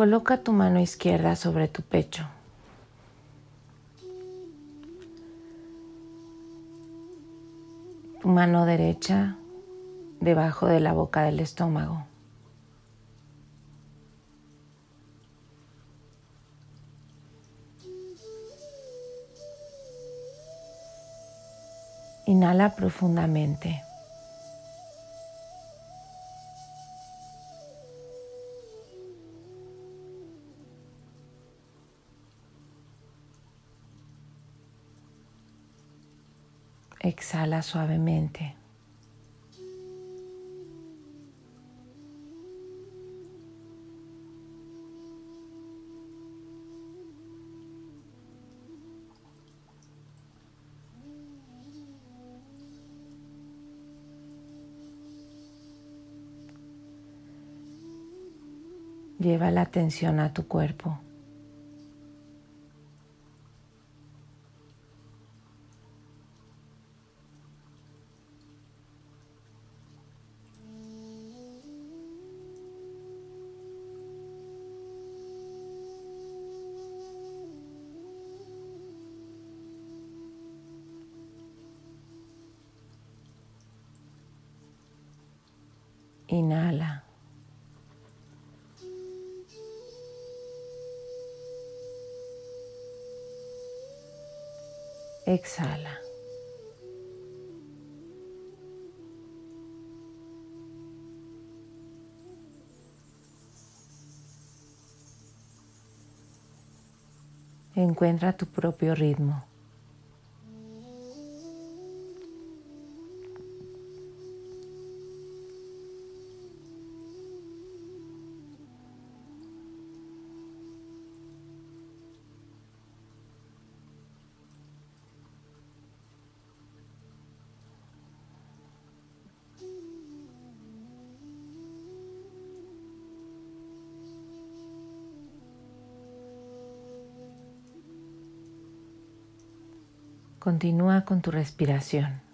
Coloca tu mano izquierda sobre tu pecho. Tu mano derecha debajo de la boca del estómago. Inhala profundamente. Exhala suavemente. Lleva la atención a tu cuerpo. Inhala. Exhala. Encuentra tu propio ritmo. Continúa con tu respiración.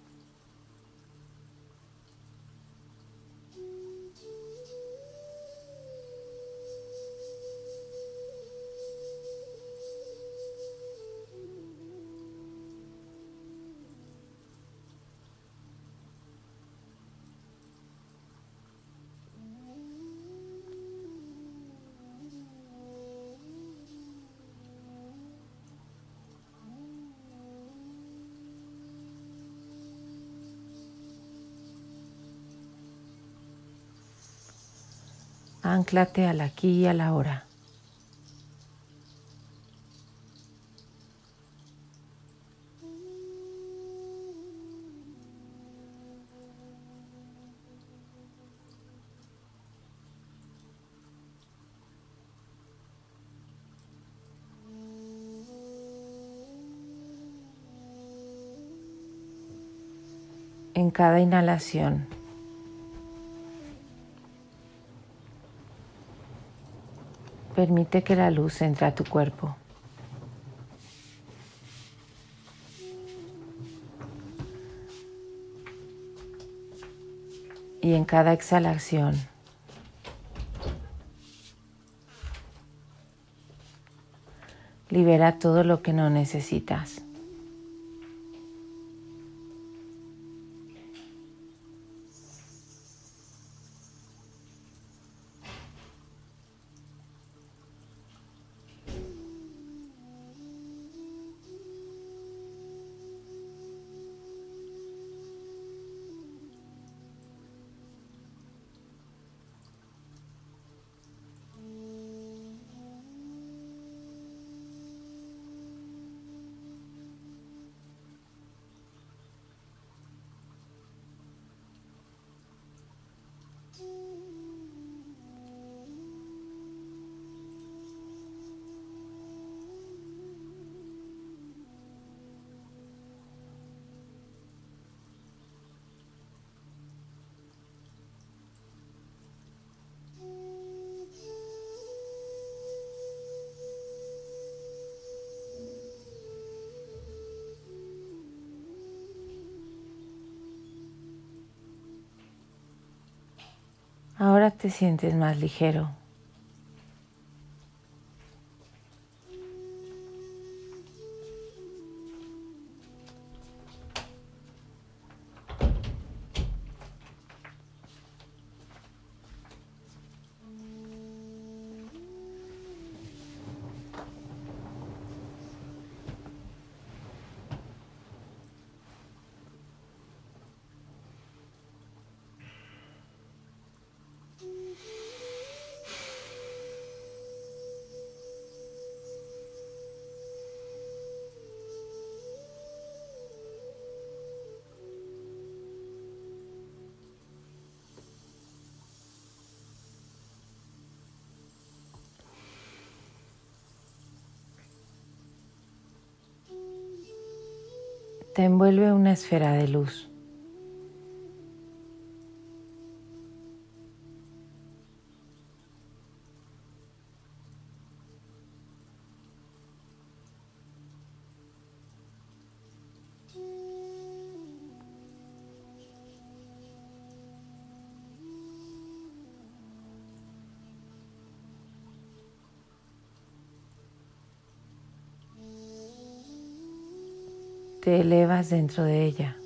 Anclate al aquí y a la hora. En cada inhalación Permite que la luz entre a tu cuerpo. Y en cada exhalación, libera todo lo que no necesitas. Ahora te sientes más ligero. Te envuelve una esfera de luz. Te elevas dentro de ella.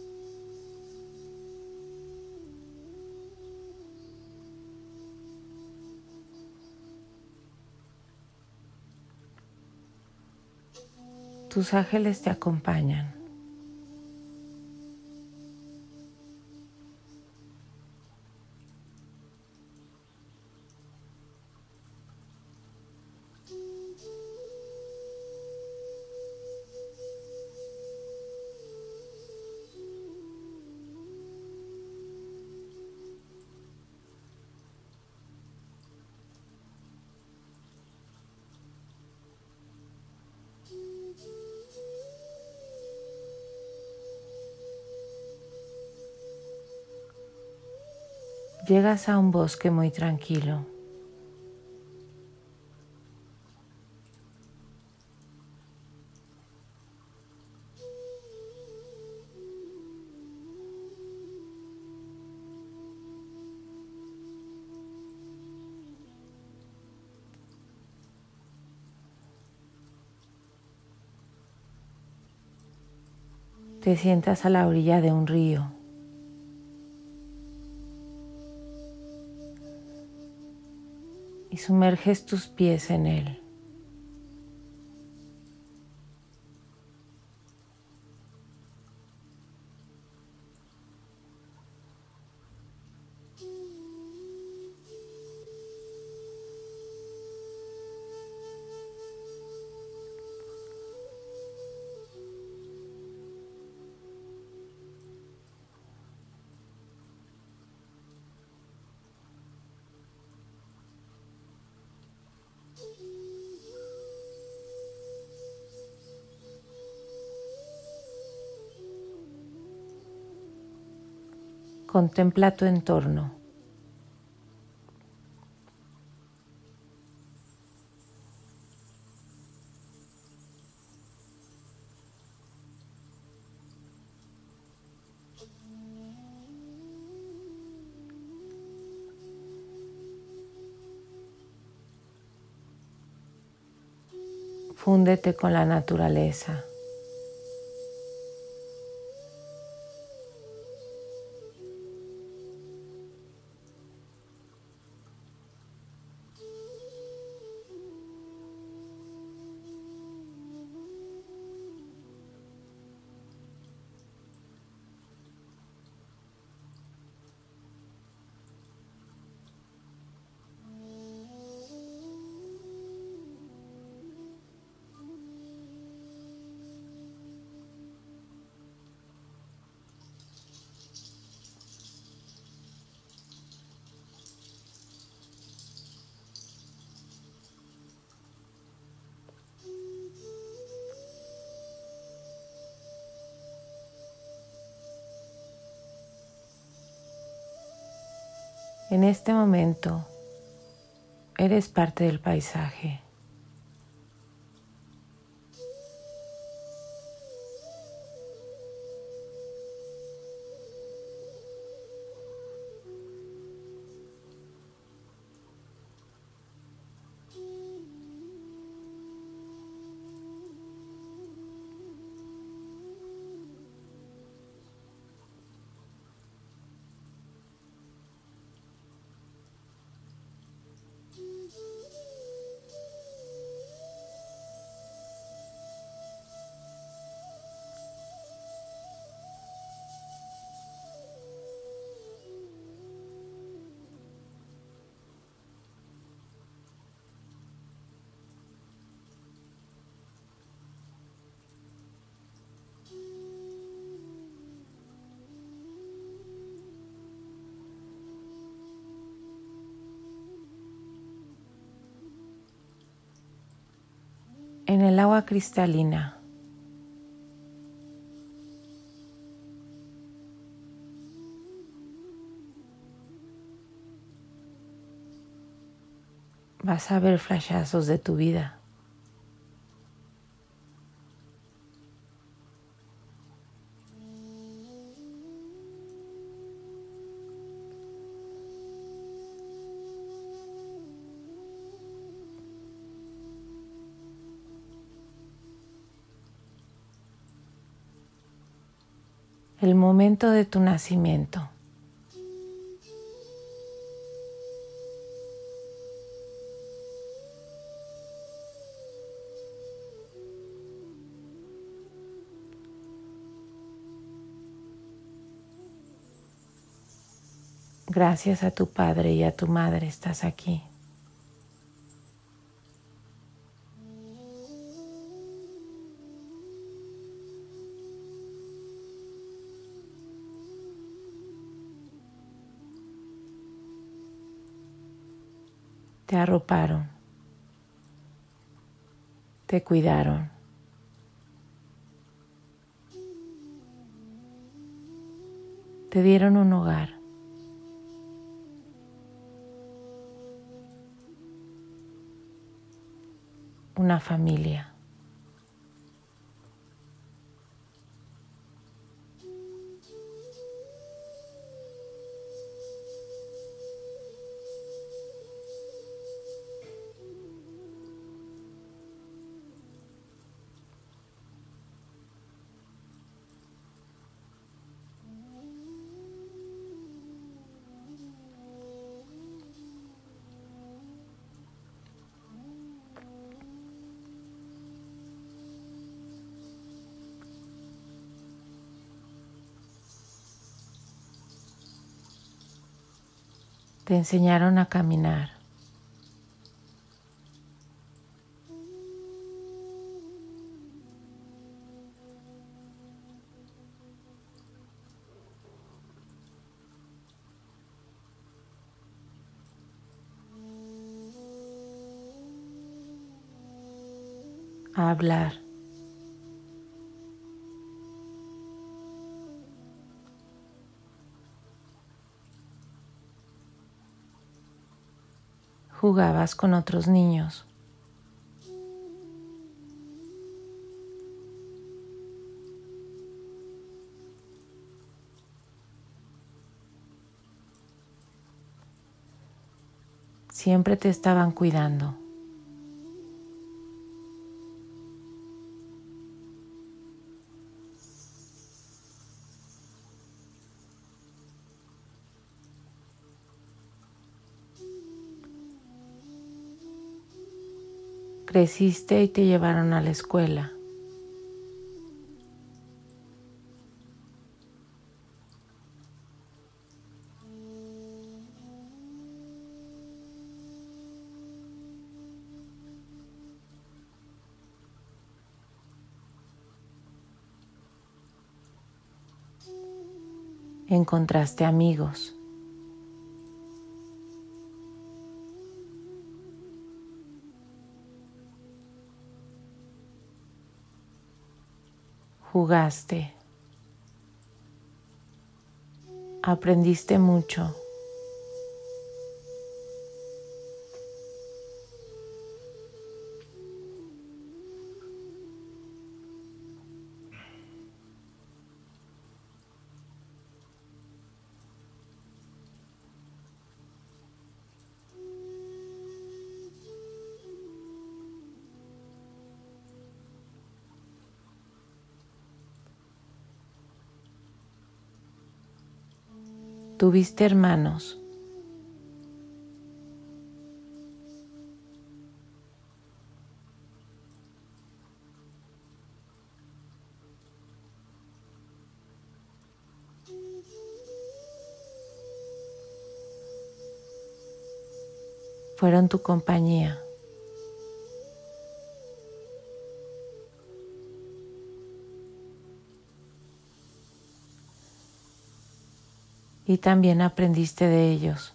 Tus ángeles te acompañan. Llegas a un bosque muy tranquilo. Te sientas a la orilla de un río. Sumerges tus pies en él. Contempla tu entorno. Fúndete con la naturaleza. En este momento eres parte del paisaje. En el agua cristalina vas a ver flashazos de tu vida. El momento de tu nacimiento. Gracias a tu padre y a tu madre estás aquí. Te arroparon, te cuidaron. Te dieron un hogar. una familia. Te enseñaron a caminar. hablar. Jugabas con otros niños. Siempre te estaban cuidando. Creciste y te llevaron a la escuela. Encontraste amigos. Jugaste, aprendiste mucho. Tuviste hermanos. Fueron tu compañía. Y también aprendiste de ellos.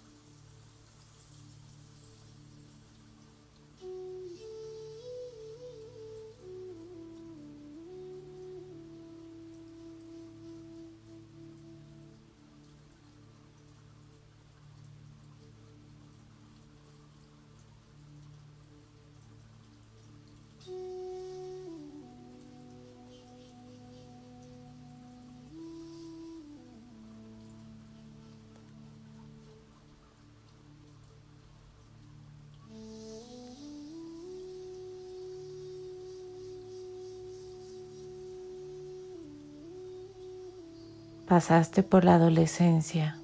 Pasaste por la adolescencia.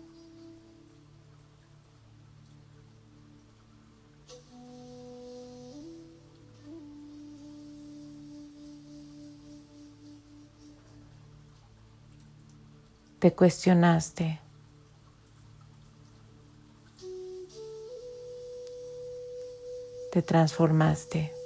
Te cuestionaste. Te transformaste.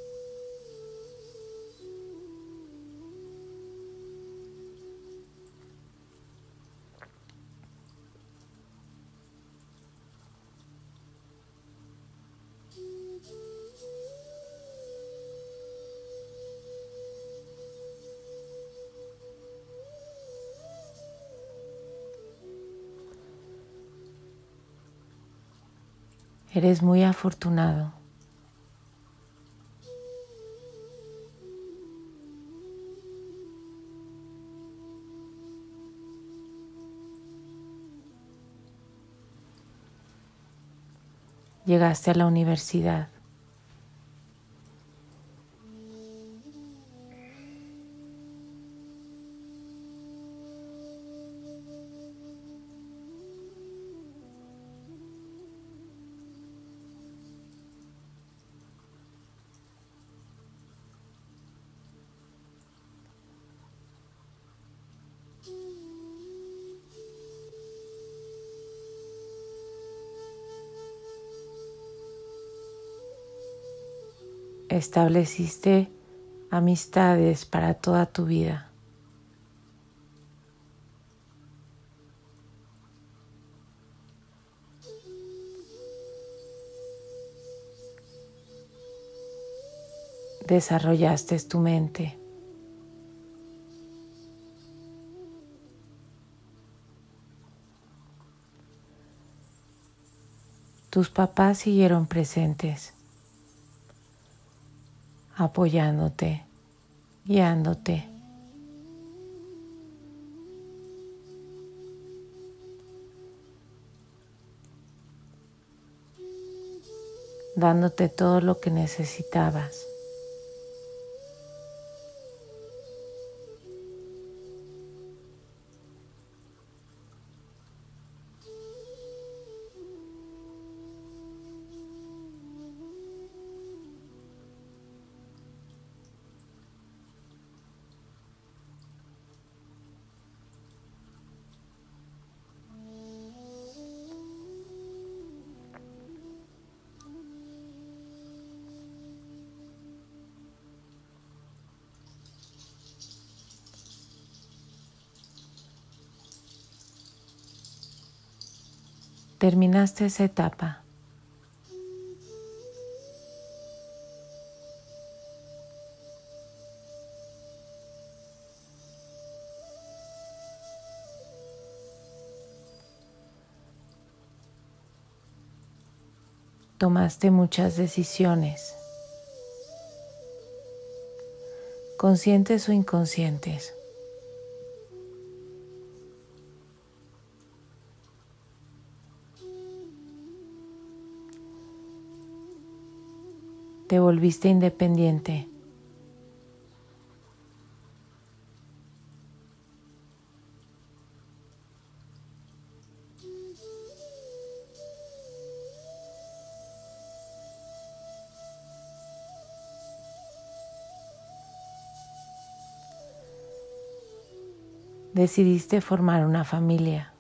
Eres muy afortunado. Llegaste a la universidad. Estableciste amistades para toda tu vida. Desarrollaste tu mente. Tus papás siguieron presentes apoyándote, guiándote. dándote todo lo que necesitabas. Terminaste esa etapa. Tomaste muchas decisiones, conscientes o inconscientes. Te volviste independiente. Decidiste formar una familia.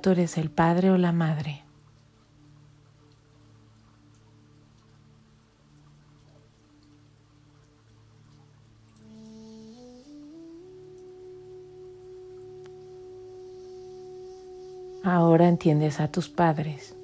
Tú eres el padre o la madre. Ahora entiendes a tus padres.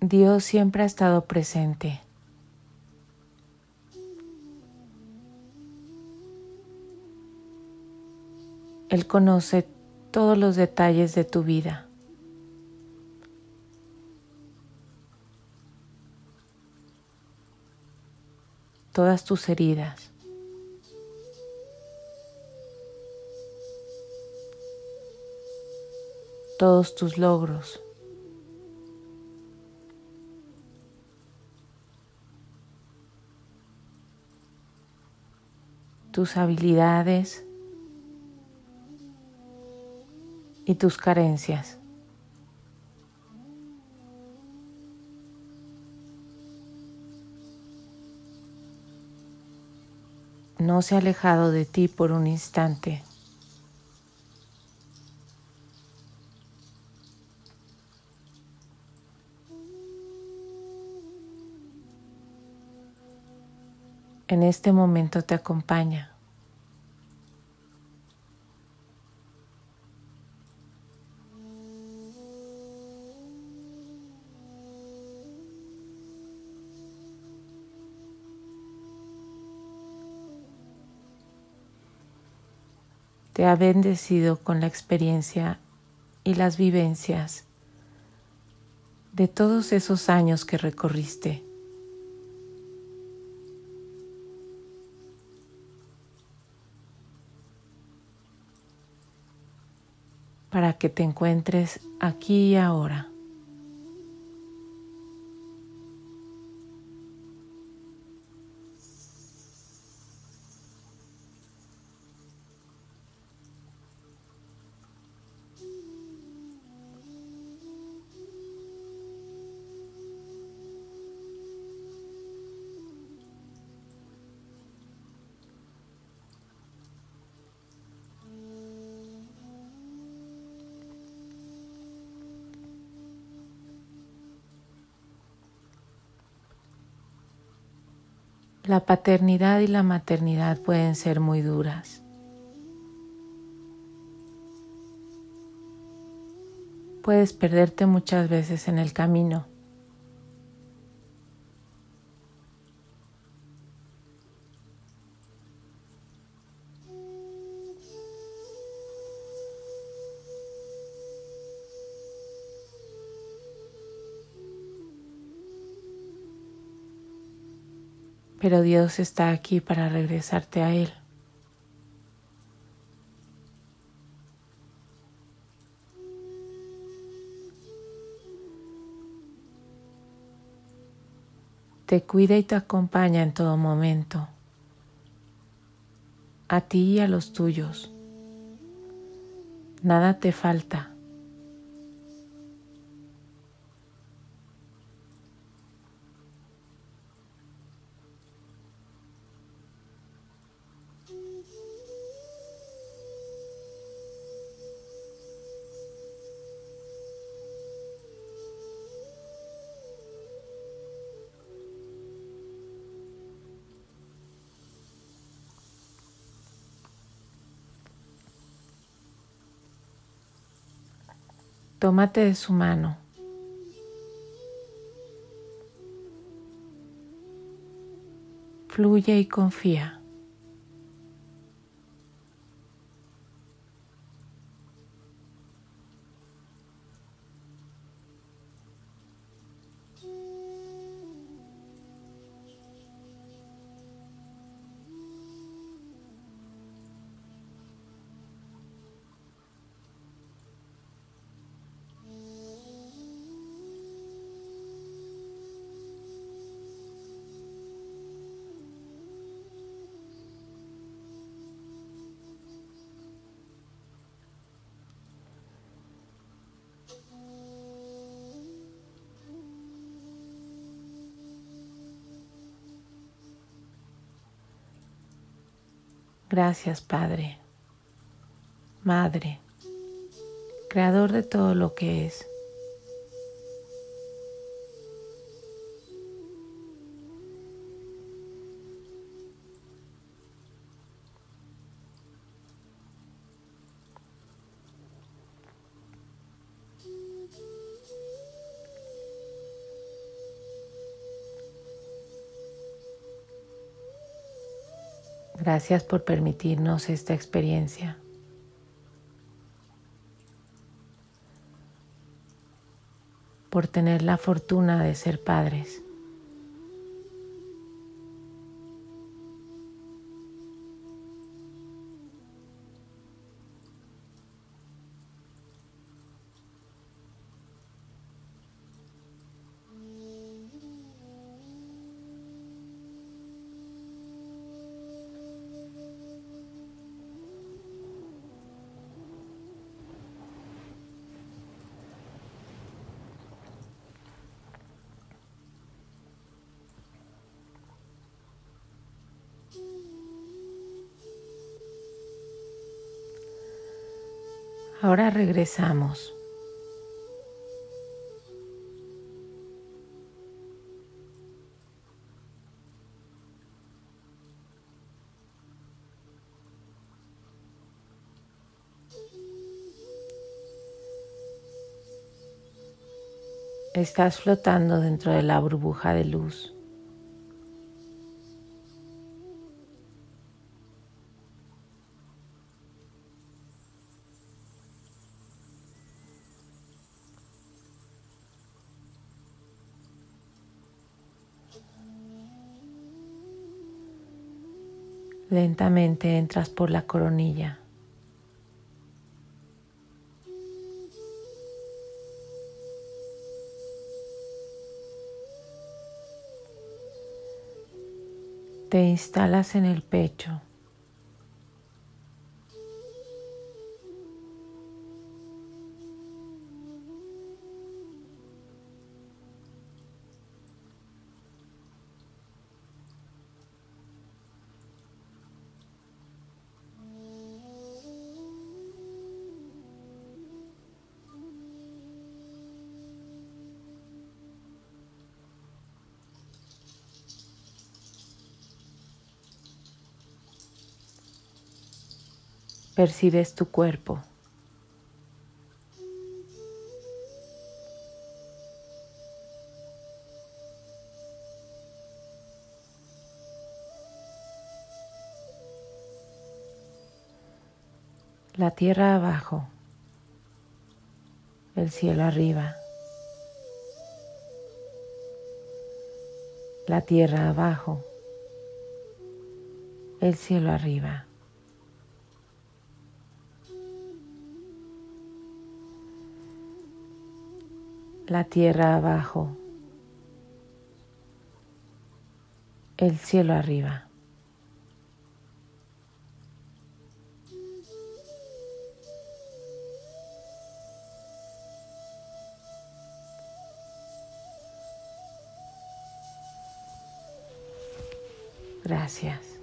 Dios siempre ha estado presente. Él conoce todos los detalles de tu vida. Todas tus heridas. Todos tus logros. Tus habilidades y tus carencias. No se ha alejado de ti por un instante. En este momento te acompaña. te ha bendecido con la experiencia y las vivencias de todos esos años que recorriste. Que te encuentres aquí y ahora. La paternidad y la maternidad pueden ser muy duras. Puedes perderte muchas veces en el camino. Pero Dios está aquí para regresarte a Él. Te cuida y te acompaña en todo momento, a ti y a los tuyos. Nada te falta. Tómate de su mano. Fluye y confía. Gracias Padre, Madre, Creador de todo lo que es. Gracias por permitirnos esta experiencia. Por tener la fortuna de ser padres. Ahora regresamos. Estás flotando dentro de la burbuja de luz. Lentamente entras por la coronilla. Te instalas en el pecho. Percibes tu cuerpo. La tierra abajo, el cielo arriba. La tierra abajo, el cielo arriba. La tierra abajo, el cielo arriba. Gracias.